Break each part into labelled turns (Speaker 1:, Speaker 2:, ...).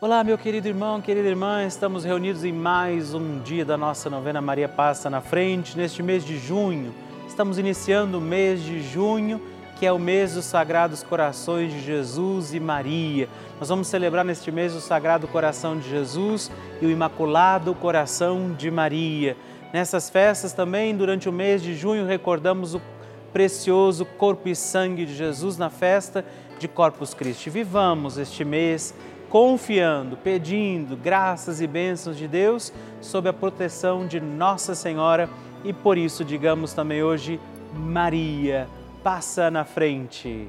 Speaker 1: Olá, meu querido irmão, querida irmã, estamos reunidos em mais um dia da nossa novena Maria Passa na Frente, neste mês de junho. Estamos iniciando o mês de junho, que é o mês dos Sagrados Corações de Jesus e Maria. Nós vamos celebrar neste mês o Sagrado Coração de Jesus e o Imaculado Coração de Maria. Nessas festas também, durante o mês de junho, recordamos o precioso corpo e sangue de Jesus na festa de Corpus Christi. Vivamos este mês confiando, pedindo graças e bênçãos de Deus sob a proteção de Nossa Senhora e por isso digamos também hoje Maria, passa na frente.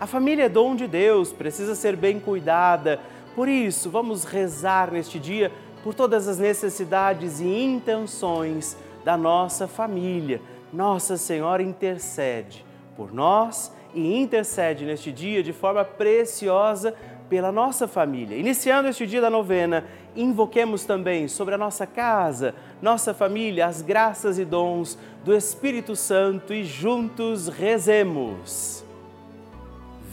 Speaker 1: A família é dom de Deus, precisa ser bem cuidada. Por isso, vamos rezar neste dia por todas as necessidades e intenções da nossa família. Nossa Senhora intercede por nós e intercede neste dia de forma preciosa pela nossa família. Iniciando este dia da novena, invoquemos também sobre a nossa casa, nossa família, as graças e dons do Espírito Santo e juntos rezemos.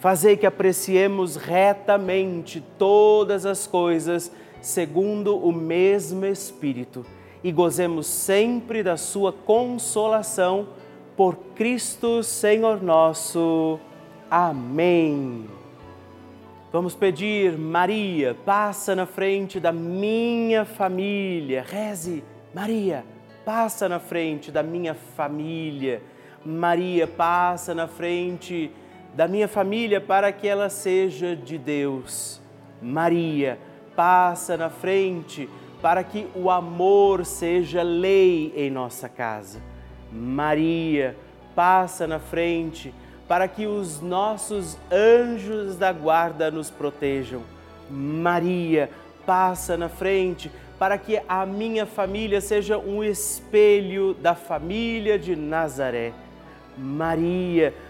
Speaker 1: Fazei que apreciemos retamente todas as coisas segundo o mesmo Espírito e gozemos sempre da Sua consolação por Cristo Senhor nosso. Amém. Vamos pedir, Maria, passa na frente da minha família. Reze, Maria, passa na frente da minha família. Maria, passa na frente da minha família para que ela seja de Deus. Maria, passa na frente para que o amor seja lei em nossa casa. Maria, passa na frente para que os nossos anjos da guarda nos protejam. Maria, passa na frente para que a minha família seja um espelho da família de Nazaré. Maria, passa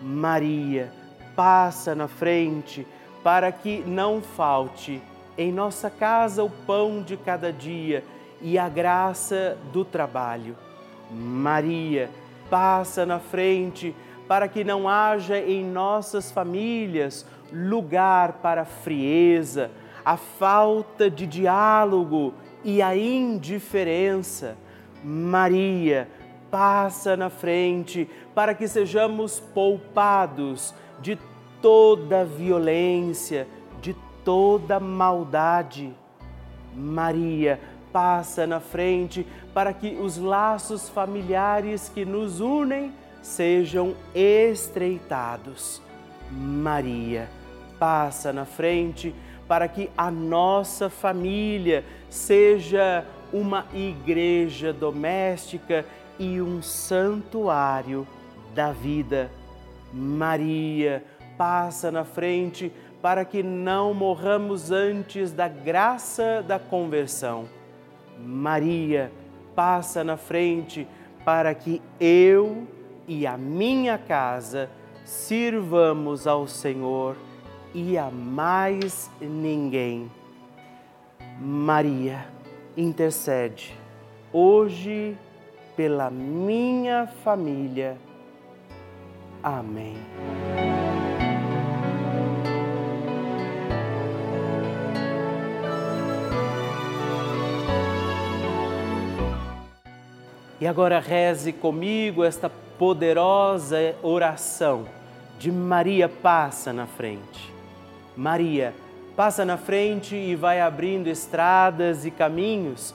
Speaker 1: Maria, passa na frente para que não falte em nossa casa o pão de cada dia e a graça do trabalho. Maria, passa na frente para que não haja em nossas famílias lugar para a frieza, a falta de diálogo e a indiferença. Maria, passa na frente para que sejamos poupados de toda violência, de toda maldade. Maria, passa na frente para que os laços familiares que nos unem sejam estreitados. Maria, passa na frente para que a nossa família seja uma igreja doméstica e um santuário da vida. Maria passa na frente para que não morramos antes da graça da conversão. Maria passa na frente para que eu e a minha casa sirvamos ao Senhor e a mais ninguém. Maria intercede hoje pela minha família. Amém. E agora reze comigo esta poderosa oração de Maria passa na frente. Maria passa na frente e vai abrindo estradas e caminhos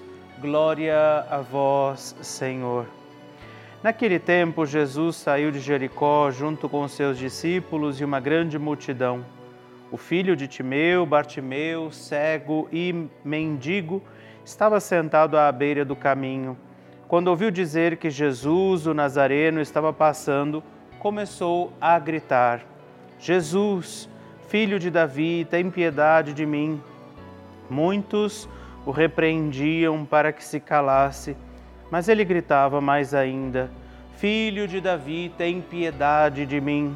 Speaker 1: Glória a vós, Senhor. Naquele tempo, Jesus saiu de Jericó junto com seus discípulos e uma grande multidão. O filho de Timeu, Bartimeu, cego e mendigo, estava sentado à beira do caminho. Quando ouviu dizer que Jesus, o Nazareno, estava passando, começou a gritar: Jesus, filho de Davi, tem piedade de mim. Muitos o repreendiam para que se calasse, mas ele gritava mais ainda: Filho de Davi, tem piedade de mim.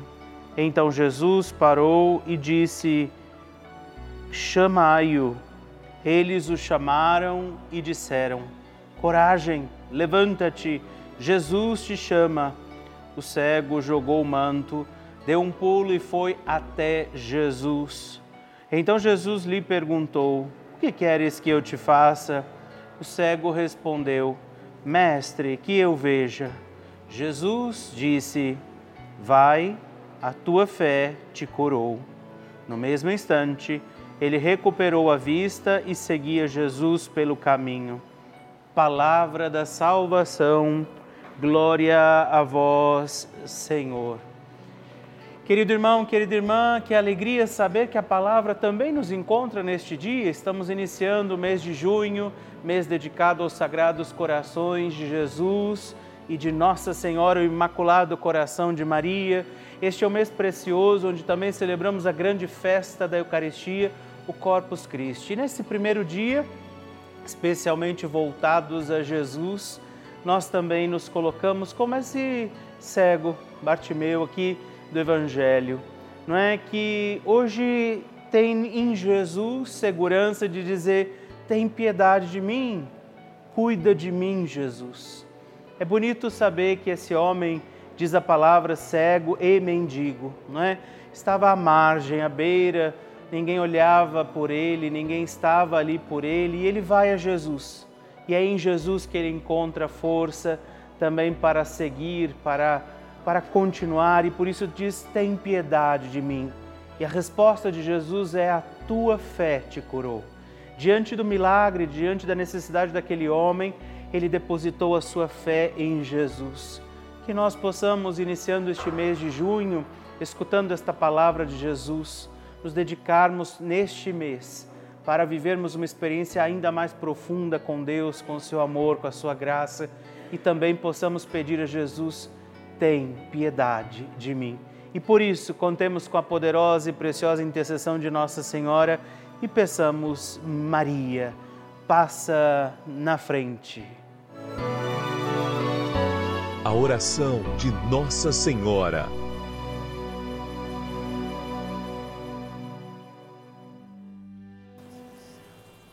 Speaker 1: Então Jesus parou e disse: Chamai-o. Eles o chamaram e disseram: Coragem, levanta-te, Jesus te chama. O cego jogou o manto, deu um pulo e foi até Jesus. Então Jesus lhe perguntou: o que queres que eu te faça? O cego respondeu: Mestre, que eu veja. Jesus disse: Vai, a tua fé te curou. No mesmo instante, ele recuperou a vista e seguia Jesus pelo caminho. Palavra da salvação, glória a vós, Senhor. Querido irmão, querida irmã, que alegria saber que a palavra também nos encontra neste dia. Estamos iniciando o mês de junho, mês dedicado aos sagrados corações de Jesus e de Nossa Senhora, o Imaculado Coração de Maria. Este é o mês precioso onde também celebramos a grande festa da Eucaristia, o Corpus Christi. E nesse primeiro dia, especialmente voltados a Jesus, nós também nos colocamos como esse cego Bartimeu aqui do Evangelho, não é? Que hoje tem em Jesus segurança de dizer: tem piedade de mim, cuida de mim, Jesus. É bonito saber que esse homem, diz a palavra, cego e mendigo, não é? Estava à margem, à beira, ninguém olhava por ele, ninguém estava ali por ele, e ele vai a Jesus. E é em Jesus que ele encontra força também para seguir, para para continuar e por isso diz: tem piedade de mim. E a resposta de Jesus é: a tua fé te curou. Diante do milagre, diante da necessidade daquele homem, ele depositou a sua fé em Jesus. Que nós possamos, iniciando este mês de junho, escutando esta palavra de Jesus, nos dedicarmos neste mês para vivermos uma experiência ainda mais profunda com Deus, com o seu amor, com a sua graça e também possamos pedir a Jesus tem piedade de mim. E por isso, contemos com a poderosa e preciosa intercessão de Nossa Senhora e peçamos, Maria, passa na frente.
Speaker 2: A oração de Nossa Senhora.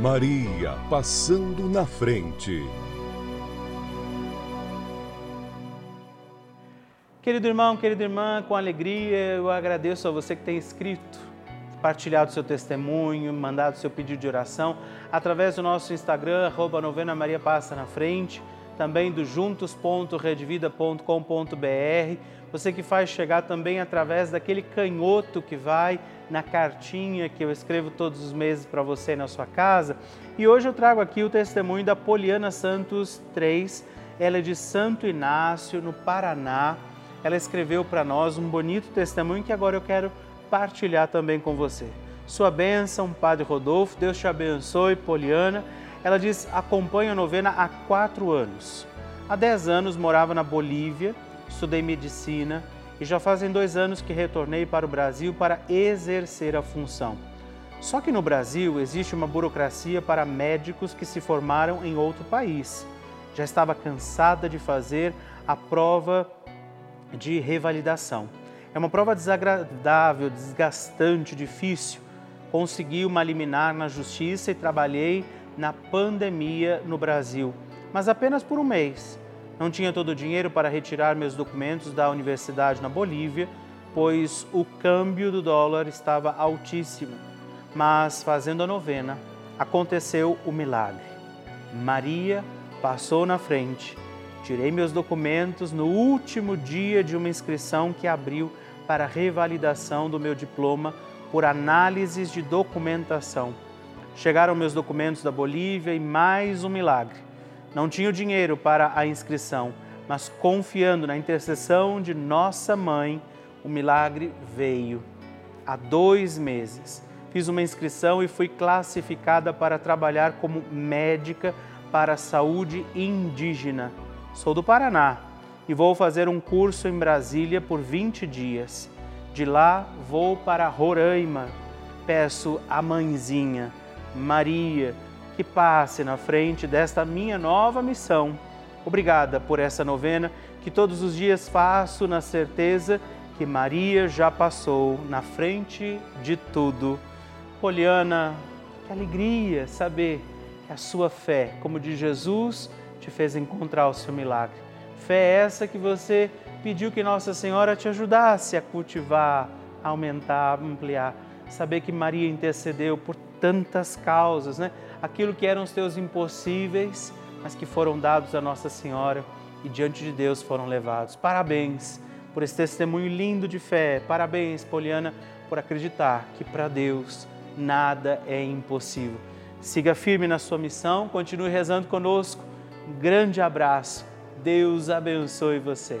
Speaker 2: Maria passando na frente.
Speaker 1: Querido irmão, querida irmã, com alegria eu agradeço a você que tem escrito partilhado seu testemunho, mandado seu pedido de oração através do nosso Instagram, arroba novena Maria Passa na Frente, também do juntos.redvida.com.br. Você que faz chegar também através daquele canhoto que vai na cartinha que eu escrevo todos os meses para você na sua casa. E hoje eu trago aqui o testemunho da Poliana Santos 3. Ela é de Santo Inácio, no Paraná. Ela escreveu para nós um bonito testemunho que agora eu quero partilhar também com você. Sua bênção, Padre Rodolfo, Deus te abençoe, Poliana. Ela diz: acompanho a novena há quatro anos. Há dez anos morava na Bolívia, estudei medicina e já fazem dois anos que retornei para o Brasil para exercer a função. Só que no Brasil existe uma burocracia para médicos que se formaram em outro país. Já estava cansada de fazer a prova de revalidação. É uma prova desagradável, desgastante, difícil. Consegui uma liminar na justiça e trabalhei na pandemia no Brasil, mas apenas por um mês. Não tinha todo o dinheiro para retirar meus documentos da universidade na Bolívia, pois o câmbio do dólar estava altíssimo. Mas fazendo a novena, aconteceu o milagre. Maria passou na frente Tirei meus documentos no último dia de uma inscrição que abriu para revalidação do meu diploma por análises de documentação. Chegaram meus documentos da Bolívia e mais um milagre. Não tinha o dinheiro para a inscrição, mas confiando na intercessão de nossa mãe, o milagre veio. Há dois meses fiz uma inscrição e fui classificada para trabalhar como médica para a saúde indígena Sou do Paraná e vou fazer um curso em Brasília por 20 dias. De lá vou para Roraima. Peço à mãezinha, Maria, que passe na frente desta minha nova missão. Obrigada por essa novena que todos os dias faço na certeza que Maria já passou na frente de tudo. Poliana, que alegria saber que a sua fé, como de Jesus, te fez encontrar o seu milagre. Fé é essa que você pediu que Nossa Senhora te ajudasse a cultivar, a aumentar, a ampliar. Saber que Maria intercedeu por tantas causas, né? Aquilo que eram os teus impossíveis, mas que foram dados a Nossa Senhora e diante de Deus foram levados. Parabéns por esse testemunho lindo de fé. Parabéns, Poliana, por acreditar que para Deus nada é impossível. Siga firme na sua missão, continue rezando conosco um grande abraço. Deus abençoe você.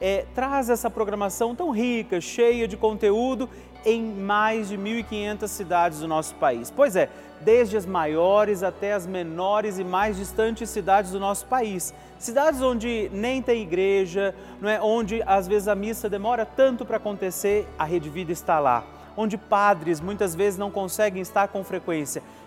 Speaker 1: é, traz essa programação tão rica, cheia de conteúdo em mais de 1.500 cidades do nosso país. Pois é, desde as maiores até as menores e mais distantes cidades do nosso país. Cidades onde nem tem igreja, não é? onde às vezes a missa demora tanto para acontecer, a Rede Vida está lá. Onde padres muitas vezes não conseguem estar com frequência.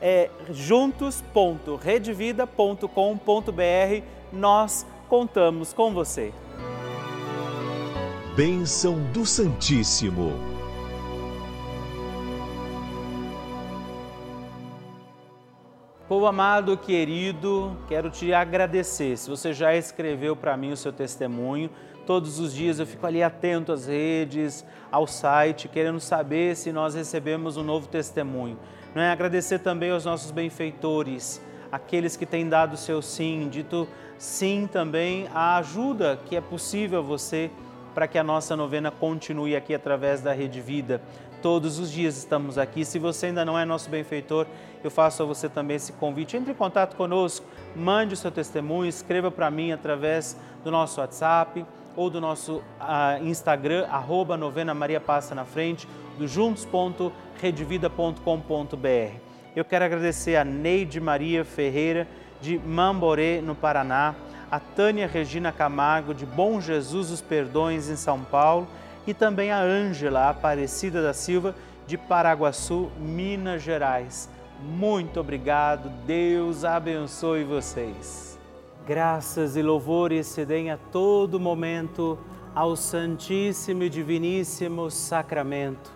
Speaker 1: é juntos.redvida.com.br. Nós contamos com você.
Speaker 2: Bênção do Santíssimo.
Speaker 1: Povo amado, querido, quero te agradecer. Se você já escreveu para mim o seu testemunho, todos os dias eu fico ali atento às redes, ao site, querendo saber se nós recebemos um novo testemunho. Não é agradecer também aos nossos benfeitores, aqueles que têm dado seu sim, dito sim também à ajuda que é possível a você para que a nossa novena continue aqui através da Rede Vida. Todos os dias estamos aqui. Se você ainda não é nosso benfeitor, eu faço a você também esse convite. Entre em contato conosco, mande o seu testemunho, escreva para mim através do nosso WhatsApp ou do nosso uh, Instagram, arroba novena Maria Passa na Frente, do juntos.redvida.com.br. Eu quero agradecer a Neide Maria Ferreira, de Mamborê, no Paraná, a Tânia Regina Camargo, de Bom Jesus os Perdões, em São Paulo, e também a Ângela Aparecida da Silva, de Paraguaçu, Minas Gerais. Muito obrigado, Deus abençoe vocês. Graças e louvores se deem a todo momento ao Santíssimo e Diviníssimo Sacramento.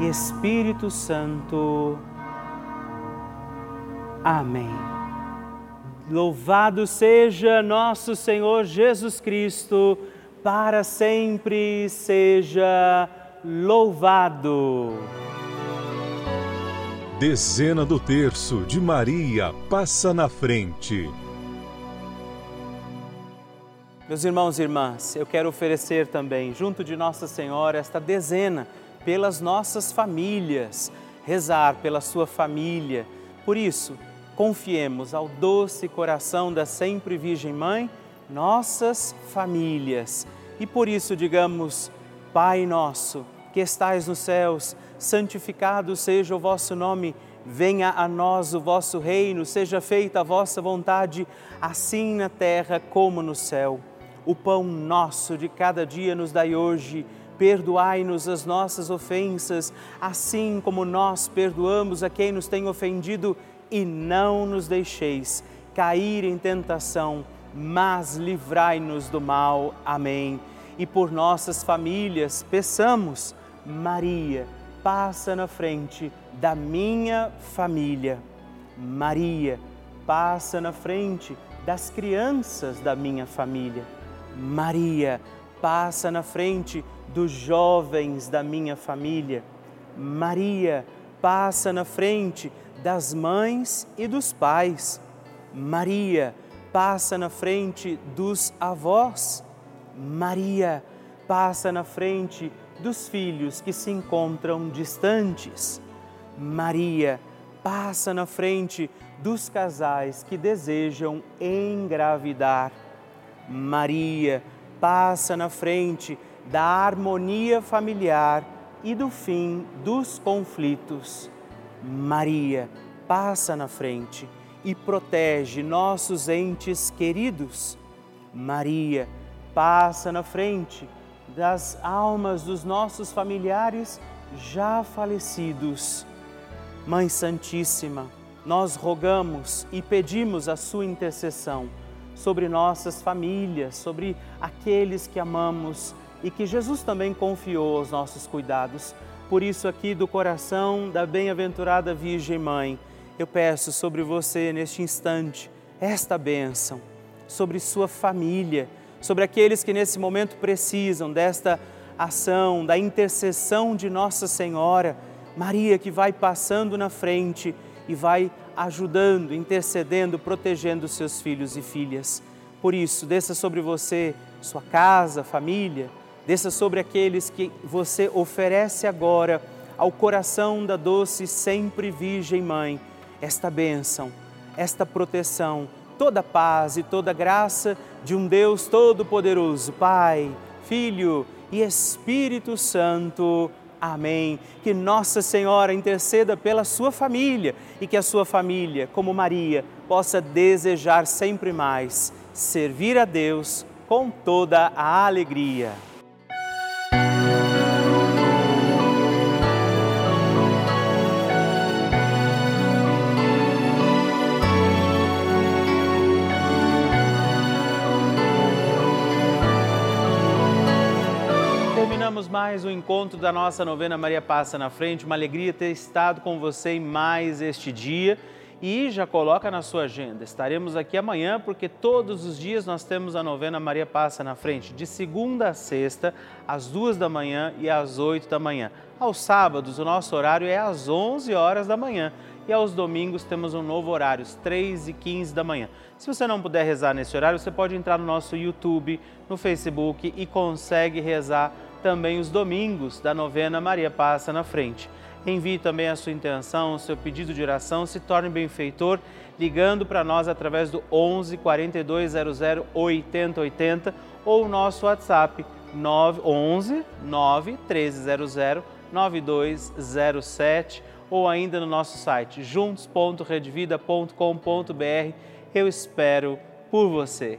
Speaker 1: Espírito Santo. Amém. Louvado seja nosso Senhor Jesus Cristo, para sempre seja louvado.
Speaker 2: Dezena do terço de Maria passa na frente.
Speaker 1: Meus irmãos e irmãs, eu quero oferecer também, junto de Nossa Senhora, esta dezena pelas nossas famílias, rezar pela sua família. Por isso, confiemos ao doce coração da sempre Virgem Mãe nossas famílias. E por isso digamos: Pai nosso, que estais nos céus, santificado seja o vosso nome, venha a nós o vosso reino, seja feita a vossa vontade, assim na terra como no céu. O pão nosso de cada dia nos dai hoje. Perdoai-nos as nossas ofensas, assim como nós perdoamos a quem nos tem ofendido e não nos deixeis cair em tentação, mas livrai-nos do mal. Amém. E por nossas famílias, peçamos, Maria, passa na frente da minha família. Maria, passa na frente das crianças da minha família. Maria, passa na frente dos jovens da minha família. Maria, passa na frente das mães e dos pais. Maria passa na frente dos avós. Maria passa na frente dos filhos que se encontram distantes. Maria passa na frente dos casais que desejam engravidar. Maria passa na frente da harmonia familiar e do fim dos conflitos. Maria passa na frente e protege nossos entes queridos. Maria passa na frente das almas dos nossos familiares já falecidos. Mãe Santíssima, nós rogamos e pedimos a sua intercessão sobre nossas famílias, sobre aqueles que amamos e que Jesus também confiou aos nossos cuidados. Por isso, aqui do coração da bem-aventurada Virgem Mãe, eu peço sobre você neste instante esta bênção, sobre sua família, sobre aqueles que nesse momento precisam desta ação, da intercessão de Nossa Senhora, Maria que vai passando na frente e vai ajudando, intercedendo, protegendo seus filhos e filhas. Por isso, desça sobre você, sua casa, família, desça sobre aqueles que você oferece agora ao coração da doce sempre Virgem Mãe, esta bênção, esta proteção, toda paz e toda graça de um Deus Todo-Poderoso, Pai, Filho e Espírito Santo. Amém. Que Nossa Senhora interceda pela sua família e que a sua família, como Maria, possa desejar sempre mais servir a Deus com toda a alegria. Terminamos mais um encontro da nossa novena Maria Passa na Frente. Uma alegria ter estado com você em mais este dia. E já coloca na sua agenda. Estaremos aqui amanhã porque todos os dias nós temos a novena Maria Passa na Frente, de segunda a sexta, às duas da manhã e às oito da manhã. Aos sábados, o nosso horário é às onze horas da manhã. E aos domingos temos um novo horário, às 3 e 15 da manhã. Se você não puder rezar nesse horário, você pode entrar no nosso YouTube, no Facebook e consegue rezar também os domingos da novena Maria Passa na Frente. Envie também a sua intenção, o seu pedido de oração, se torne benfeitor ligando para nós através do 11 4200 8080 ou o nosso WhatsApp 11 9 1300 9207 ou ainda no nosso site juntos.redvida.com.br. Eu espero por você.